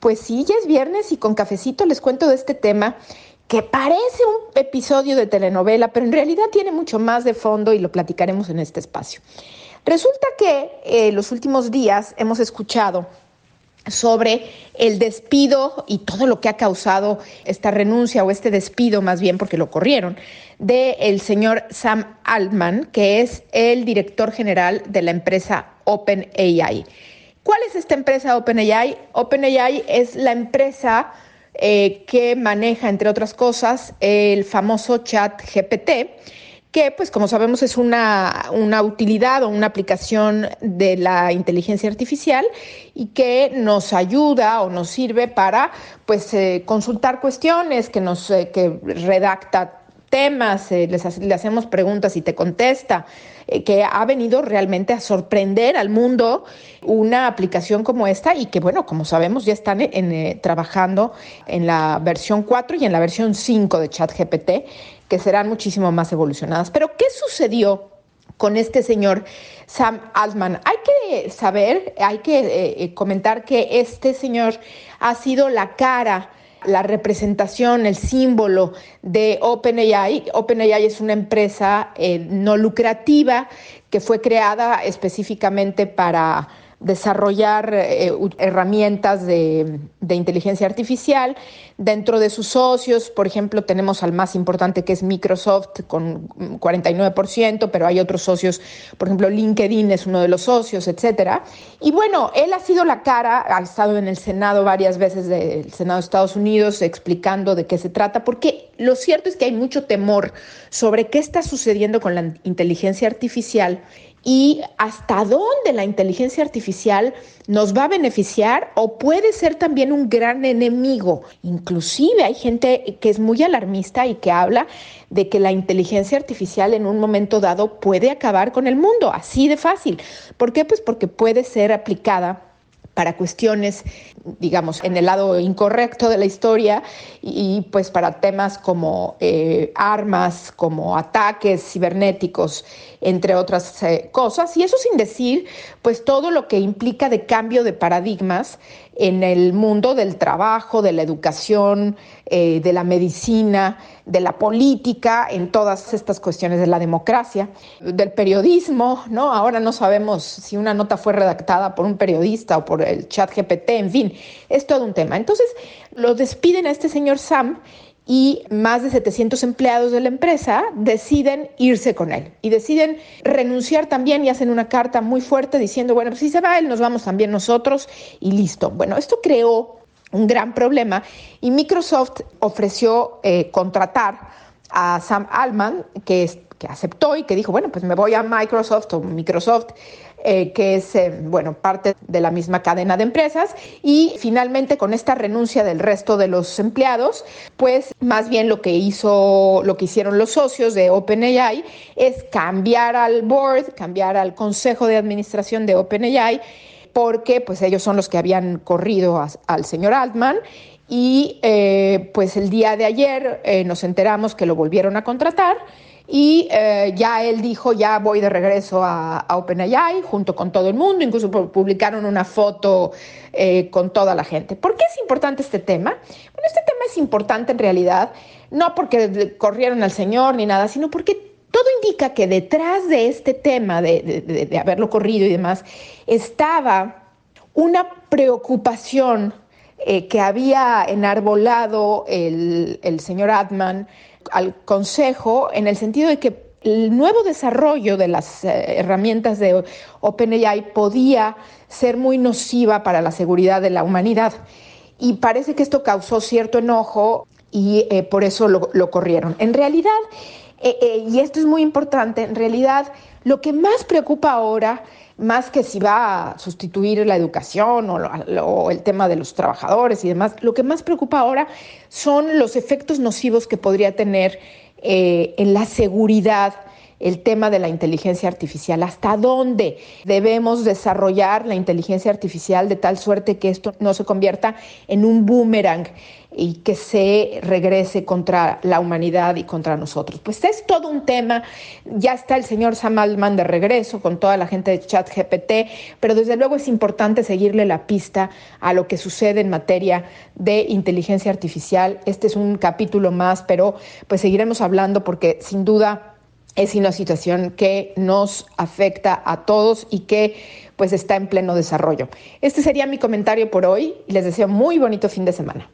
Pues sí, ya es viernes y con cafecito les cuento de este tema que parece un episodio de telenovela, pero en realidad tiene mucho más de fondo y lo platicaremos en este espacio. Resulta que eh, los últimos días hemos escuchado sobre el despido y todo lo que ha causado esta renuncia o este despido más bien porque lo corrieron del señor Sam Altman, que es el director general de la empresa OpenAI. ¿Cuál es esta empresa OpenAI? OpenAI es la empresa eh, que maneja, entre otras cosas, el famoso chat GPT, que, pues, como sabemos, es una, una utilidad o una aplicación de la inteligencia artificial y que nos ayuda o nos sirve para, pues, eh, consultar cuestiones, que nos eh, que redacta temas, eh, les, le hacemos preguntas y te contesta, eh, que ha venido realmente a sorprender al mundo una aplicación como esta y que, bueno, como sabemos, ya están eh, trabajando en la versión 4 y en la versión 5 de ChatGPT, que serán muchísimo más evolucionadas. Pero, ¿qué sucedió? con este señor Sam Altman. Hay que saber, hay que comentar que este señor ha sido la cara la representación, el símbolo de OpenAI. OpenAI es una empresa eh, no lucrativa que fue creada específicamente para desarrollar eh, herramientas de, inteligencia artificial. Dentro de sus socios, por ejemplo, tenemos al más importante que es Microsoft con 49%, pero hay otros socios, por ejemplo, LinkedIn es uno de los socios, etcétera. Y bueno, él ha sido la cara, ha estado en el Senado varias veces del Senado de Estados Unidos explicando de qué se trata, porque lo cierto es que hay mucho temor sobre qué está sucediendo con la inteligencia artificial y hasta dónde la inteligencia artificial nos va a beneficiar o puede ser también un gran enemigo. Inclusive hay gente que es muy alarmista y que habla de que la inteligencia artificial en un momento dado puede acabar con el mundo, así de fácil. ¿Por qué? Pues porque puede ser aplicada para cuestiones, digamos, en el lado incorrecto de la historia y, pues para temas como eh, armas, como ataques cibernéticos, entre otras eh, cosas. Y eso sin decir, pues todo lo que implica de cambio de paradigmas en el mundo del trabajo, de la educación, eh, de la medicina, de la política, en todas estas cuestiones de la democracia, del periodismo, ¿no? Ahora no sabemos si una nota fue redactada por un periodista o por el chat GPT, en fin, es todo un tema. Entonces, lo despiden a este señor Sam y más de 700 empleados de la empresa deciden irse con él y deciden renunciar también y hacen una carta muy fuerte diciendo, bueno, si se va él, nos vamos también nosotros y listo. Bueno, esto creó un gran problema y Microsoft ofreció eh, contratar a Sam Altman, que, que aceptó y que dijo, bueno, pues me voy a Microsoft o Microsoft eh, que es, eh, bueno, parte de la misma cadena de empresas. Y finalmente, con esta renuncia del resto de los empleados, pues más bien lo que hizo, lo que hicieron los socios de OpenAI es cambiar al board, cambiar al consejo de administración de OpenAI, porque pues ellos son los que habían corrido al señor Altman y eh, pues el día de ayer nos enteramos que lo volvieron a contratar y eh, ya él dijo, ya voy de regreso a, OpenAI junto con todo el mundo, incluso publicaron una foto eh, con toda la gente. ¿Por qué es importante este tema? Bueno, este tema es importante en realidad, no porque corrieron al señor ni nada, sino porque todo indica que detrás de este tema, de, haberlo corrido y demás, estaba una preocupación eh, que había enarbolado el, el señor Adman al Consejo en el sentido de que el nuevo desarrollo de las eh, herramientas de OpenAI podía ser muy nociva para la seguridad de la humanidad. Y parece que esto causó cierto enojo y eh, por eso lo, corrieron. En realidad, y esto es muy importante, en realidad lo que más preocupa ahora, más que si va a sustituir la educación o, el tema de los trabajadores y demás, lo que más preocupa ahora son los efectos nocivos que podría tener eh, en la seguridad el tema de la inteligencia artificial, hasta dónde debemos desarrollar la inteligencia artificial de tal suerte que esto no se convierta en un boomerang y que se regrese contra la humanidad y contra nosotros. Pues es todo un tema, ya está el señor Sam Altman de regreso con toda la gente de ChatGPT, pero desde luego es importante seguirle la pista a lo que sucede en materia de inteligencia artificial. Este es un capítulo más, pero pues seguiremos hablando porque sin duda es una situación que nos afecta a todos y que pues está en pleno desarrollo. Este sería mi comentario por hoy y les deseo muy bonito fin de semana.